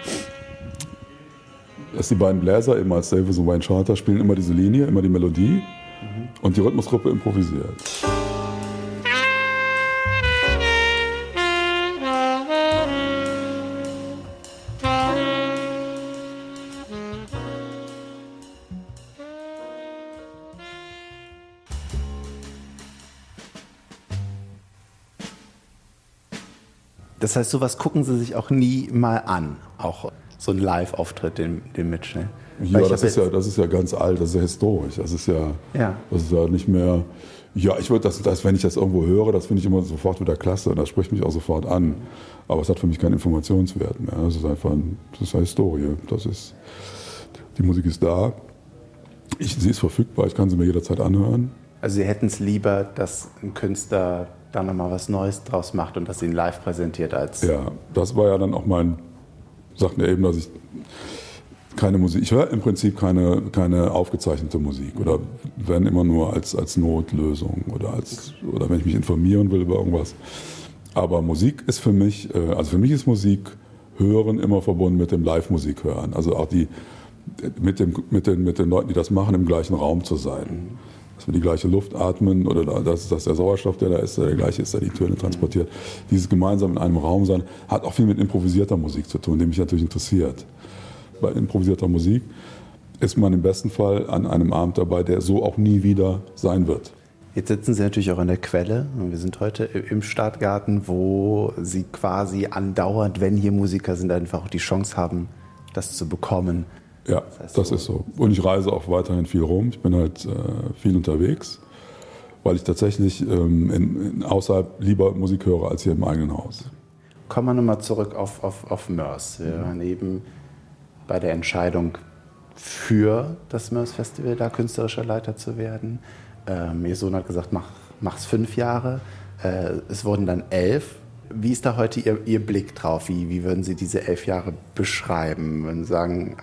dass die beiden Bläser, eben als Davis und Wayne Shorter, spielen immer diese Linie, immer die Melodie mhm. und die Rhythmusgruppe improvisiert. Das heißt, sowas gucken Sie sich auch nie mal an, auch so ein Live-Auftritt, den, den Mitschnitt. Ja, das ist ja, das ist ja ganz alt, das ist ja historisch. Das ist ja, ja. Das ist ja nicht mehr. Ja, ich würde das, das, wenn ich das irgendwo höre, das finde ich immer sofort wieder klasse und das spricht mich auch sofort an. Aber es hat für mich keinen Informationswert mehr. Das ist einfach ein, das ist eine Historie. Das ist, die Musik ist da. Ich, sie ist verfügbar, ich kann sie mir jederzeit anhören. Also Sie hätten es lieber, dass ein Künstler da nochmal was Neues draus macht und das ihn live präsentiert als. Ja, das war ja dann auch mein sagten ja eben, dass ich keine Musik, ich höre im Prinzip keine, keine aufgezeichnete Musik oder wenn immer nur als, als Notlösung oder, als, oder wenn ich mich informieren will über irgendwas. Aber Musik ist für mich, äh, also für mich ist Musik hören immer verbunden mit dem Live-Musik hören. Also auch die, mit, dem, mit, den, mit den Leuten, die das machen, im gleichen Raum zu sein. Dass wir die gleiche Luft atmen oder dass, dass der Sauerstoff, der da ist, der gleiche ist, der die Töne transportiert. Dieses gemeinsam in einem Raum sein hat auch viel mit improvisierter Musik zu tun, die mich natürlich interessiert. Bei improvisierter Musik ist man im besten Fall an einem Abend dabei, der so auch nie wieder sein wird. Jetzt sitzen Sie natürlich auch an der Quelle. Wir sind heute im Stadtgarten, wo Sie quasi andauernd, wenn hier Musiker sind, einfach auch die Chance haben, das zu bekommen. Ja, das, heißt das so. ist so. Und ich reise auch weiterhin viel rum. Ich bin halt äh, viel unterwegs, weil ich tatsächlich ähm, in, in außerhalb lieber Musik höre als hier im eigenen Haus. Kommen wir nochmal zurück auf, auf, auf Mörs. Wir waren eben bei der Entscheidung für das Mörs Festival, da künstlerischer Leiter zu werden. Ähm, ihr Sohn hat gesagt, mach, mach's fünf Jahre. Äh, es wurden dann elf. Wie ist da heute Ihr, Ihr Blick drauf? Wie, wie würden Sie diese elf Jahre beschreiben? Würden Sie sagen,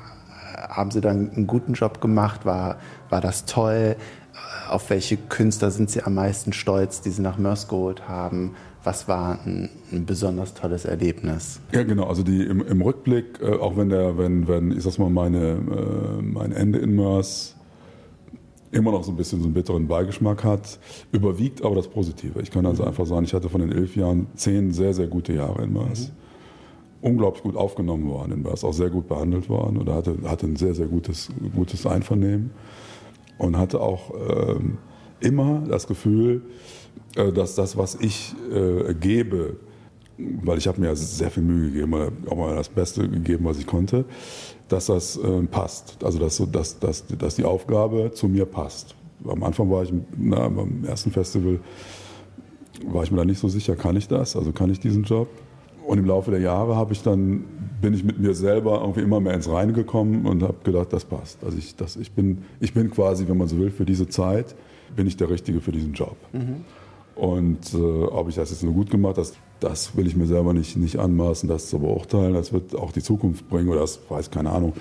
haben Sie dann einen guten Job gemacht? War, war das toll? Auf welche Künstler sind Sie am meisten stolz, die Sie nach Mörs geholt haben? Was war ein, ein, besonders tolles Erlebnis? Ja, genau. Also die, im, im Rückblick, äh, auch wenn der, wenn, wenn, ich sag mal, meine, äh, mein Ende in Mörs immer noch so ein bisschen so einen bitteren Beigeschmack hat, überwiegt aber das Positive. Ich kann also mhm. einfach sagen, ich hatte von den elf Jahren zehn sehr, sehr gute Jahre in Mörs. Mhm unglaublich gut aufgenommen worden in Mörs, auch sehr gut behandelt worden oder hatte, hatte ein sehr, sehr gutes, gutes Einvernehmen und hatte auch ähm, immer das Gefühl, äh, dass das, was ich äh, gebe, weil ich habe mir sehr viel Mühe gegeben, auch mal das Beste gegeben, was ich konnte, dass das äh, passt. Also dass, dass, dass, dass die Aufgabe zu mir passt. Am Anfang war ich, na, beim ersten Festival war ich mir da nicht so sicher, kann ich das? Also kann ich diesen Job? Und im Laufe der Jahre habe ich dann, bin ich mit mir selber irgendwie immer mehr ins Reine gekommen und habe gedacht, das passt. Also ich, das, ich, bin, ich bin quasi, wenn man so will, für diese Zeit, bin ich der Richtige für diesen Job. Mhm. Und äh, ob ich das jetzt nur gut gemacht habe, das, will ich mir selber nicht, nicht anmaßen, das zu beurteilen. Das wird auch die Zukunft bringen oder das weiß keine Ahnung.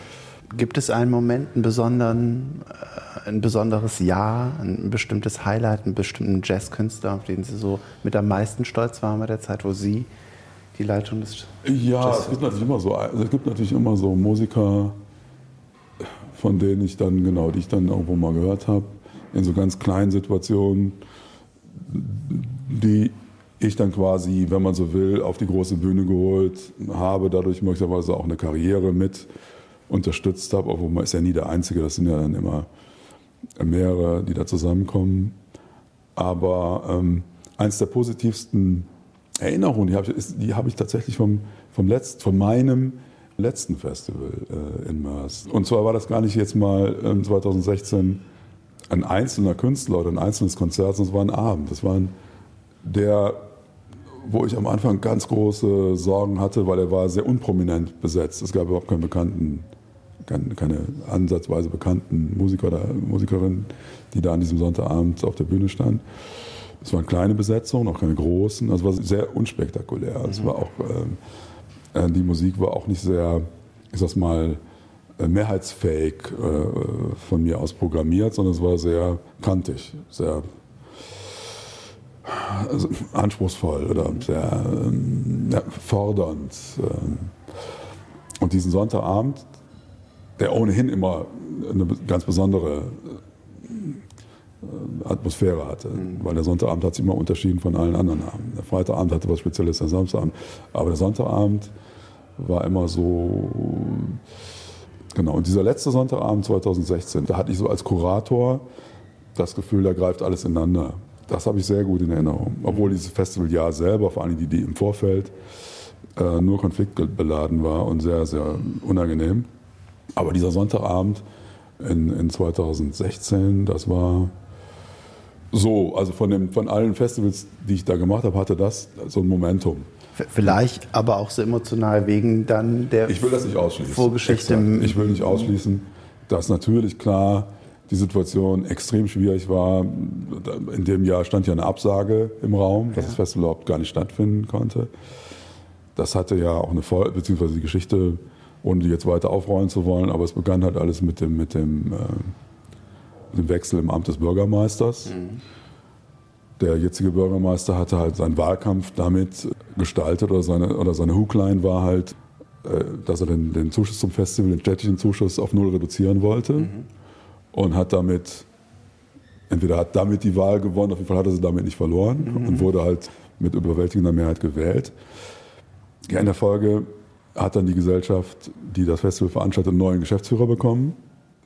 Gibt es einen Moment, einen besonderen, äh, ein besonderes Jahr, ein bestimmtes Highlight, einen bestimmten Jazzkünstler, auf den Sie so mit am meisten stolz waren bei der Zeit, wo Sie die Leitung des Ja, es gibt natürlich immer so, also es gibt natürlich immer so Musiker, von denen ich dann, genau, die ich dann irgendwo mal gehört habe, in so ganz kleinen Situationen, die ich dann quasi, wenn man so will, auf die große Bühne geholt habe, dadurch möglicherweise auch eine Karriere mit unterstützt habe, obwohl man ist ja nie der Einzige, das sind ja dann immer mehrere, die da zusammenkommen. Aber ähm, eins der positivsten Erinnerung, die habe ich, hab ich tatsächlich vom, vom Letzt, von meinem letzten Festival äh, in Mörs. Und zwar war das gar nicht jetzt mal äh, 2016 ein einzelner Künstler oder ein einzelnes Konzert, sondern es war ein Abend. Das war ein, der, wo ich am Anfang ganz große Sorgen hatte, weil er war sehr unprominent besetzt. Es gab überhaupt keinen bekannten, keine, keine ansatzweise bekannten Musiker oder Musikerin, die da an diesem Sonntagabend auf der Bühne stand. Es waren kleine Besetzungen, auch keine großen. Also es war sehr unspektakulär. Mhm. Es war auch, ähm, äh, die Musik war auch nicht sehr, ich sag's mal, äh, mehrheitsfähig äh, von mir aus programmiert, sondern es war sehr kantig, sehr also anspruchsvoll oder sehr ähm, ja, fordernd. Ähm. Und diesen Sonntagabend, der ohnehin immer eine ganz besondere äh, Atmosphäre hatte. Mhm. Weil der Sonntagabend hat sich immer unterschieden von allen anderen Abenden. Der Freitagabend hatte was Spezielles, der Samstagabend. Aber der Sonntagabend war immer so. Genau, und dieser letzte Sonntagabend 2016, da hatte ich so als Kurator das Gefühl, da greift alles ineinander. Das habe ich sehr gut in Erinnerung. Obwohl dieses Festivaljahr selber, vor allem die, die im Vorfeld, äh, nur konfliktbeladen war und sehr, sehr unangenehm. Aber dieser Sonntagabend in, in 2016, das war so, also von, dem, von allen Festivals, die ich da gemacht habe, hatte das so ein Momentum. Vielleicht aber auch so emotional wegen dann der ich will das nicht ausschließen. Vorgeschichte. Ich will nicht ausschließen, dass natürlich klar die Situation extrem schwierig war. In dem Jahr stand ja eine Absage im Raum, dass ja. das Festival überhaupt gar nicht stattfinden konnte. Das hatte ja auch eine Folge, beziehungsweise die Geschichte, ohne die jetzt weiter aufrollen zu wollen, aber es begann halt alles mit dem, mit dem äh, dem Wechsel im Amt des Bürgermeisters. Mhm. Der jetzige Bürgermeister hatte halt seinen Wahlkampf damit gestaltet oder seine, oder seine Hookline war halt, äh, dass er den, den Zuschuss zum Festival, den städtischen Zuschuss auf null reduzieren wollte mhm. und hat damit entweder hat damit die Wahl gewonnen, auf jeden Fall hat er sie damit nicht verloren mhm. und wurde halt mit überwältigender Mehrheit gewählt. In der Folge hat dann die Gesellschaft, die das Festival veranstaltet, einen neuen Geschäftsführer bekommen.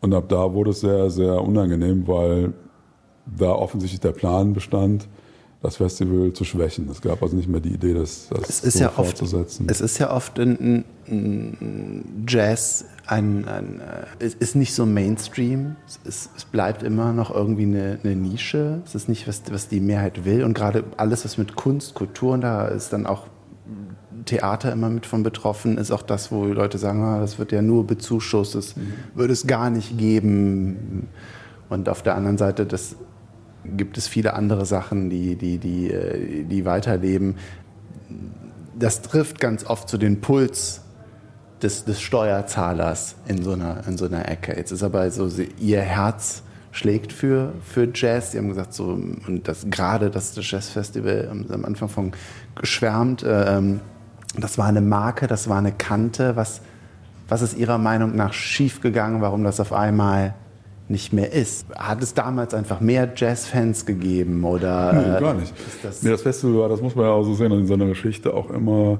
Und ab da wurde es sehr, sehr unangenehm, weil da offensichtlich der Plan bestand, das Festival zu schwächen. Es gab also nicht mehr die Idee, das, das es ist so ja fortzusetzen. Oft, es ist ja oft ein, ein Jazz, ein, ein, äh, es ist nicht so Mainstream. Es, es bleibt immer noch irgendwie eine, eine, Nische. Es ist nicht, was, was die Mehrheit will. Und gerade alles, was mit Kunst, Kultur, und da ist dann auch Theater immer mit von betroffen, ist auch das, wo Leute sagen, ah, das wird ja nur bezuschusst, das mhm. würde es gar nicht geben. Und auf der anderen Seite, das gibt es viele andere Sachen, die, die, die, äh, die weiterleben. Das trifft ganz oft zu den Puls des, des Steuerzahlers in so, einer, in so einer Ecke. Jetzt ist aber so, ihr Herz schlägt für, für Jazz. Sie haben gesagt, so, und das, gerade das Jazzfestival am Anfang von geschwärmt. Ähm, das war eine Marke, das war eine Kante. Was, was ist Ihrer Meinung nach schiefgegangen? Warum das auf einmal nicht mehr ist. Hat es damals einfach mehr Jazzfans gegeben oder? Nee, äh, gar nicht. Das, nee, das Festival war, das muss man ja auch so sehen, in seiner Geschichte auch immer,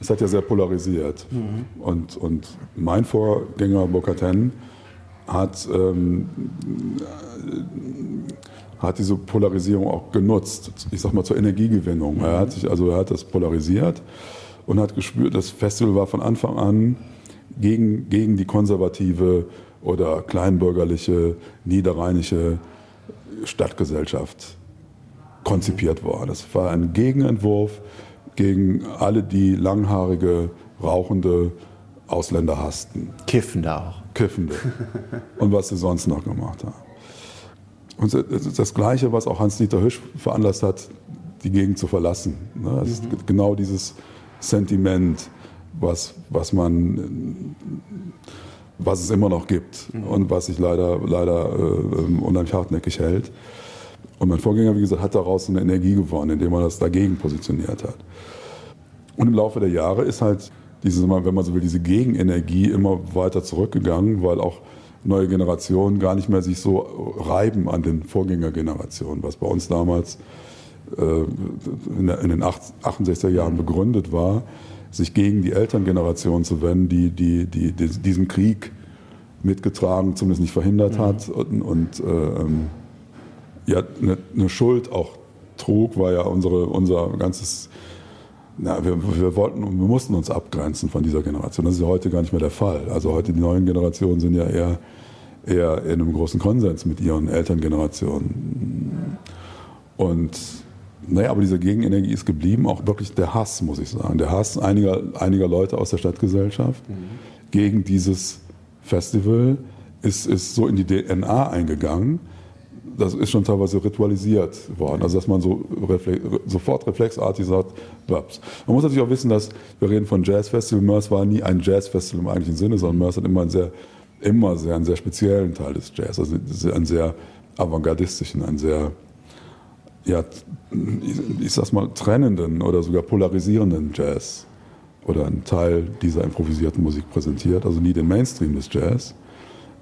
es hat ja sehr polarisiert. Mhm. Und, und mein Vorgänger Bokaten hat, ähm, hat diese Polarisierung auch genutzt, ich sag mal zur Energiegewinnung. Mhm. Er hat sich, also er hat das polarisiert und hat gespürt, das Festival war von Anfang an gegen, gegen die konservative oder kleinbürgerliche, niederrheinische Stadtgesellschaft konzipiert worden. Das war ein Gegenentwurf gegen alle, die langhaarige, rauchende Ausländer hassten. Kiffende auch. Kiffende. Und was sie sonst noch gemacht haben. Und das Gleiche, was auch Hans-Dieter Hüsch veranlasst hat, die Gegend zu verlassen. Das ist mhm. genau dieses Sentiment, was, was man was es immer noch gibt mhm. und was sich leider, leider äh, unheimlich hartnäckig hält. Und mein Vorgänger, wie gesagt, hat daraus eine Energie gewonnen, indem er das dagegen positioniert hat. Und im Laufe der Jahre ist halt diese, wenn man so will, diese Gegenenergie immer weiter zurückgegangen, weil auch neue Generationen gar nicht mehr sich so reiben an den Vorgängergenerationen, was bei uns damals in, den 68er Jahren begründet war sich gegen die Elterngeneration zu wenden, die, die, die, die diesen Krieg mitgetragen, zumindest nicht verhindert mhm. hat und, und äh, ja, eine, eine, Schuld auch trug, war ja unsere, unser ganzes, na, wir, wir wollten und wir mussten uns abgrenzen von dieser Generation. Das ist ja heute gar nicht mehr der Fall. Also heute die neuen Generationen sind ja eher, eher in einem großen Konsens mit ihren Elterngenerationen. Und naja, aber diese Gegenenergie ist geblieben, auch wirklich der Hass, muss ich sagen. Der Hass einiger, einiger Leute aus der Stadtgesellschaft mhm. gegen dieses Festival ist, ist so in die DNA eingegangen. Das ist schon teilweise ritualisiert worden. Also, dass man so reflex, sofort reflexartig sagt, Babs. Man muss natürlich auch wissen, dass wir reden von Jazzfestival. Mörs war nie ein Jazzfestival im eigentlichen Sinne, sondern Mörs hat immer einen sehr, immer sehr, einen sehr speziellen Teil des Jazz. Also einen sehr avantgardistischen, einen sehr ja, ich sag's mal, trennenden oder sogar polarisierenden Jazz oder einen Teil dieser improvisierten Musik präsentiert, also nie den Mainstream des Jazz,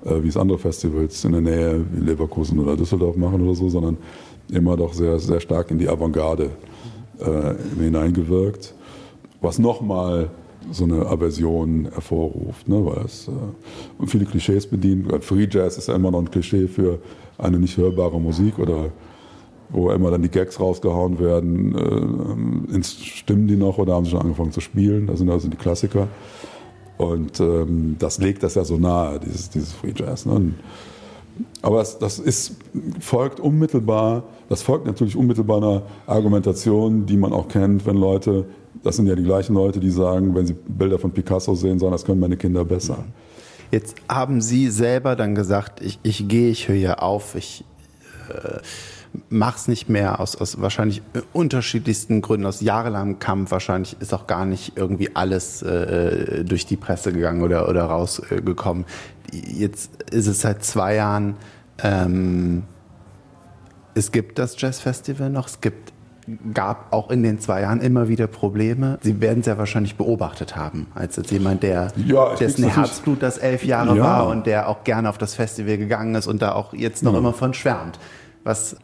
äh, wie es andere Festivals in der Nähe wie Leverkusen oder Düsseldorf machen oder so, sondern immer doch sehr, sehr stark in die Avantgarde äh, hineingewirkt, was nochmal so eine Aversion hervorruft, ne, weil es äh, viele Klischees bedient. Free Jazz ist ja immer noch ein Klischee für eine nicht hörbare Musik oder wo immer dann die Gags rausgehauen werden. Äh, stimmen die noch oder haben sie schon angefangen zu spielen? Das sind also die Klassiker. Und ähm, das legt das ja so nahe, dieses, dieses Free Jazz. Ne? aber das, das ist, folgt unmittelbar, das folgt natürlich unmittelbar einer Argumentation, die man auch kennt, wenn Leute, das sind ja die gleichen Leute, die sagen, wenn sie Bilder von Picasso sehen, sagen, das können meine Kinder besser. Jetzt haben Sie selber dann gesagt, ich, ich gehe, ich höre hier auf, ich äh, mach's nicht mehr aus, aus wahrscheinlich unterschiedlichsten Gründen, aus jahrelangem Kampf. Wahrscheinlich ist auch gar nicht irgendwie alles äh, durch die Presse gegangen oder, oder rausgekommen. Jetzt ist es seit zwei Jahren, ähm, es gibt das Jazzfestival noch, es gibt gab auch in den zwei Jahren immer wieder Probleme. Sie werden es ja wahrscheinlich beobachtet haben, als jetzt jemand, der ja, dessen Herzblut das elf Jahre ja. war und der auch gerne auf das Festival gegangen ist und da auch jetzt noch ja. immer von schwärmt. Was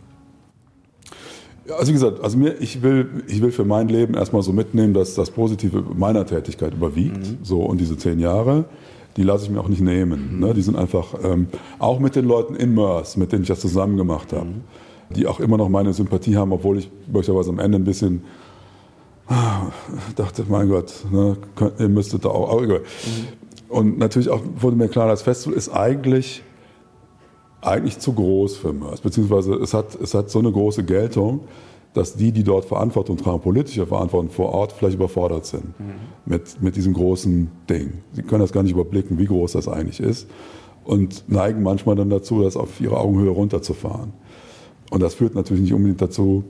also wie gesagt, also mir, ich, will, ich will für mein Leben erstmal so mitnehmen, dass das Positive meiner Tätigkeit überwiegt. Mhm. So, und diese zehn Jahre, die lasse ich mir auch nicht nehmen. Mhm. Ne? Die sind einfach, ähm, auch mit den Leuten in Mörs, mit denen ich das zusammen gemacht habe, mhm. die auch immer noch meine Sympathie haben, obwohl ich möglicherweise am Ende ein bisschen ah, dachte, mein Gott, ne, könnt, ihr müsstet da auch. auch mhm. Und natürlich auch wurde mir klar, das Festival ist eigentlich eigentlich zu groß für Mörs. Beziehungsweise es hat, es hat so eine große Geltung, dass die, die dort Verantwortung tragen, politische Verantwortung vor Ort, vielleicht überfordert sind mhm. mit, mit diesem großen Ding. Sie können das gar nicht überblicken, wie groß das eigentlich ist und neigen manchmal dann dazu, das auf ihre Augenhöhe runterzufahren. Und das führt natürlich nicht unbedingt dazu,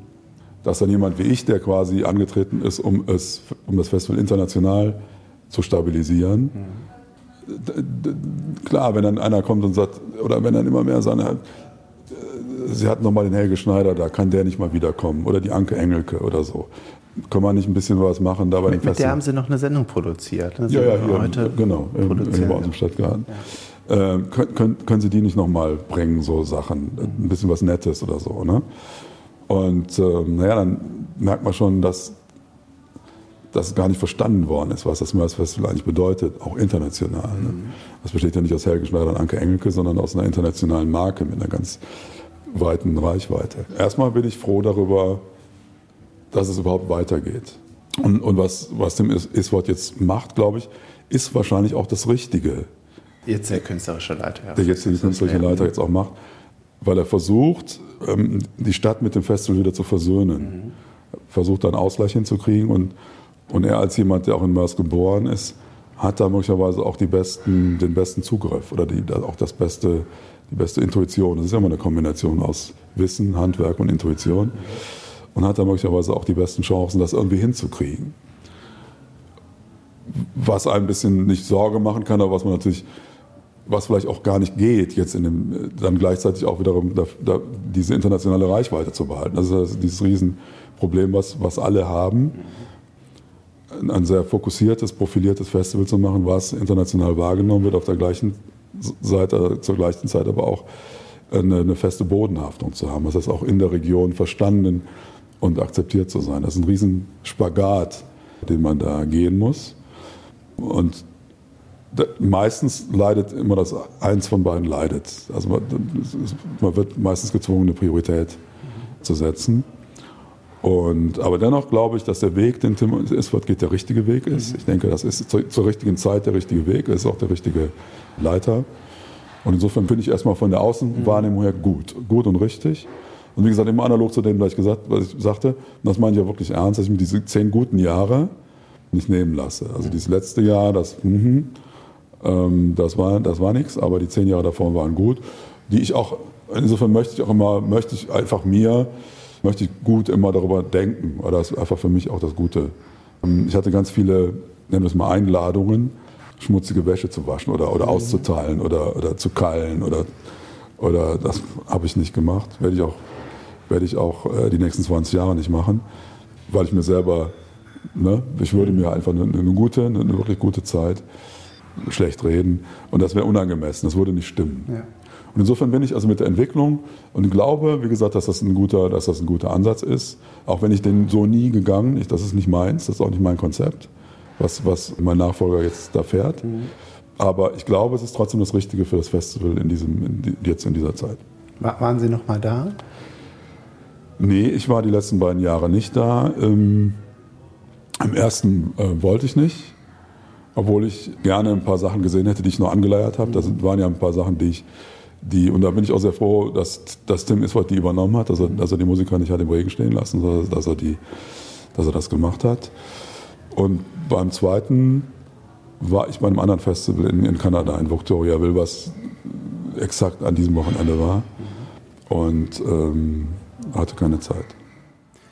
dass dann jemand wie ich, der quasi angetreten ist, um, es, um das Festival international zu stabilisieren, mhm klar, wenn dann einer kommt und sagt, oder wenn dann immer mehr sagen, sie hatten noch mal den Helge Schneider, da kann der nicht mal wiederkommen. Oder die Anke Engelke oder so. Kann man nicht ein bisschen was machen da bei mit, Mit der haben Sie noch eine Sendung produziert. Ne? Ja, ja, heute genau, in, in, bei uns im Stadtgarten. Ja. Äh, können, können, können, Sie die nicht noch mal bringen, so Sachen? Ein bisschen was Nettes oder so, ne? Und äh, naja, dann merkt man schon, dass dass gar nicht verstanden worden ist, was das Mörs Festival eigentlich bedeutet, auch international. Ne? Mhm. Das besteht ja nicht aus Helge Schneider und Anke Engelke, sondern aus einer internationalen Marke mit einer ganz weiten Reichweite. Erstmal bin ich froh darüber, dass es überhaupt weitergeht. Und, und was, was dem Iswort jetzt macht, glaube ich, ist wahrscheinlich auch das Richtige. Jetzt der künstlerische Leiter. Ja. Der jetzt der künstlerische Leiter jetzt auch macht, weil er versucht, ähm, die Stadt mit dem Festival wieder zu versöhnen. Mhm. Versucht, einen Ausgleich hinzukriegen und und er als jemand, der auch in Mörs geboren ist, hat da möglicherweise auch besten, den besten Zugriff oder die, auch das beste, die beste Intuition. Das ist ja immer eine Kombination aus Wissen, Handwerk und Intuition. Und hat da möglicherweise auch die besten Chancen, das irgendwie hinzukriegen. Was ein bisschen nicht Sorge machen kann, aber was man natürlich, was vielleicht auch gar nicht geht, jetzt in dem, dann gleichzeitig auch wiederum da, da, diese internationale Reichweite zu behalten. Das ist dieses Riesenproblem, was, was alle haben ein sehr fokussiertes, profiliertes Festival zu machen, was international wahrgenommen wird, auf der gleichen Seite, zur gleichen Zeit aber auch eine, eine feste Bodenhaftung zu haben. Das heißt auch in der Region verstanden und akzeptiert zu sein. Das ist ein Riesenspagat, den man da gehen muss. Und meistens leidet immer das, eins von beiden leidet. Also man, man wird meistens gezwungen, eine Priorität zu setzen. Und, aber dennoch glaube ich, dass der Weg, den Tim Isford geht, der richtige Weg ist. Mhm. Ich denke, das ist zur, zur, richtigen Zeit der richtige Weg. Ist auch der richtige Leiter. Und insofern finde ich erstmal von der Außenwahrnehmung her gut. Gut und richtig. Und wie gesagt, immer analog zu dem, was ich, gesagt, was ich sagte, und das meine ich ja wirklich ernst, dass ich mir diese zehn guten Jahre nicht nehmen lasse. Also dieses letzte Jahr, das, mhm, ähm, das war, das war nichts, aber die zehn Jahre davor waren gut. Die ich auch, insofern möchte ich auch immer, möchte ich einfach mir möchte ich gut immer darüber denken. Weil das ist einfach für mich auch das Gute. Ähm, ich hatte ganz viele, nennen wir es mal Einladungen, schmutzige Wäsche zu waschen oder, oder auszuteilen oder, oder zu keilen oder, oder das habe ich nicht gemacht. Werde ich auch, werde ich auch äh, die nächsten 20 Jahre nicht machen, weil ich mir selber, ne, ich würde mir einfach eine, eine gute, eine wirklich gute Zeit schlecht reden und das wäre unangemessen, das würde nicht stimmen. Ja. Und insofern bin ich also mit der Entwicklung und glaube, wie gesagt, dass das ein guter, dass das ein guter Ansatz ist. Auch wenn ich den so nie gegangen, ich, das ist nicht meins, das ist auch nicht mein Konzept, was, was mein Nachfolger jetzt da fährt. Mhm. Aber ich glaube, es ist trotzdem das Richtige für das Festival in diesem, in, jetzt in dieser Zeit. Waren Sie noch mal da? Nee, ich war die letzten beiden Jahre nicht da. Ähm, Im ersten äh, wollte ich nicht, obwohl ich gerne ein paar Sachen gesehen hätte, die ich noch angeleiert habe. Das waren ja ein paar Sachen, die ich die, und da bin ich auch sehr froh, dass, dass Tim Iswart die übernommen hat, dass er, dass er die Musiker nicht hat im Regen stehen lassen, sondern dass er, die, dass er das gemacht hat. Und beim zweiten war ich bei einem anderen Festival in, in Kanada, in Victoriaville, was exakt an diesem Wochenende war. Und ähm, hatte keine Zeit.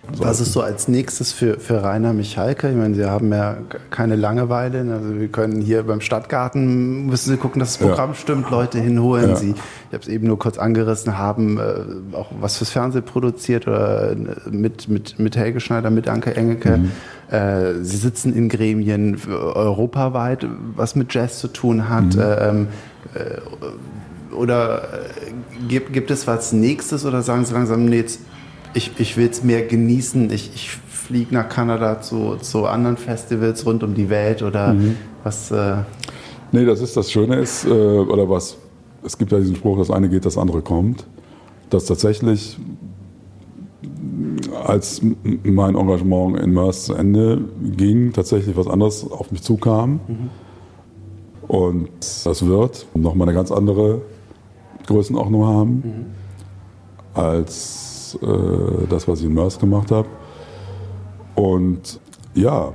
Was ist so als nächstes für, für Rainer Michalke? Ich meine, Sie haben ja keine Langeweile. Also wir können hier beim Stadtgarten, müssen Sie gucken, dass das Programm ja. stimmt, Leute hinholen. Ja. Sie, ich habe es eben nur kurz angerissen, haben äh, auch was fürs Fernsehen produziert oder äh, mit, mit, mit Helge Schneider, mit Anke Engelke. Mhm. Äh, Sie sitzen in Gremien europaweit, was mit Jazz zu tun hat. Mhm. Äh, ähm, äh, oder äh, gibt, gibt es was Nächstes oder sagen Sie langsam, nee, jetzt, ich, ich will es mehr genießen, ich, ich fliege nach Kanada zu, zu anderen Festivals rund um die Welt oder mhm. was? Äh nee, das ist das Schöne ist, äh, oder was, es gibt ja diesen Spruch, das eine geht, das andere kommt, dass tatsächlich als mein Engagement in Mörs zu Ende ging, tatsächlich was anderes auf mich zukam. Mhm. Und das wird nochmal eine ganz andere Größenordnung haben mhm. als äh, das, was ich in Mörs gemacht habe. Und ja,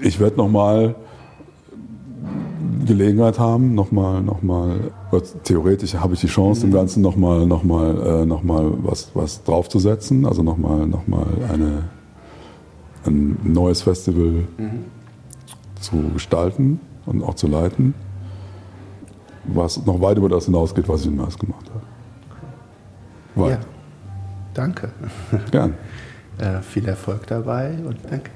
ich werde nochmal Gelegenheit haben, nochmal, nochmal, theoretisch habe ich die Chance, mhm. dem Ganzen nochmal, nochmal, äh, nochmal was, was draufzusetzen, also nochmal, nochmal eine, ein neues Festival mhm. zu gestalten und auch zu leiten, was noch weit über das hinausgeht, was ich in Mars gemacht habe. Weit. Ja, danke. Gern. Äh, viel Erfolg dabei und danke.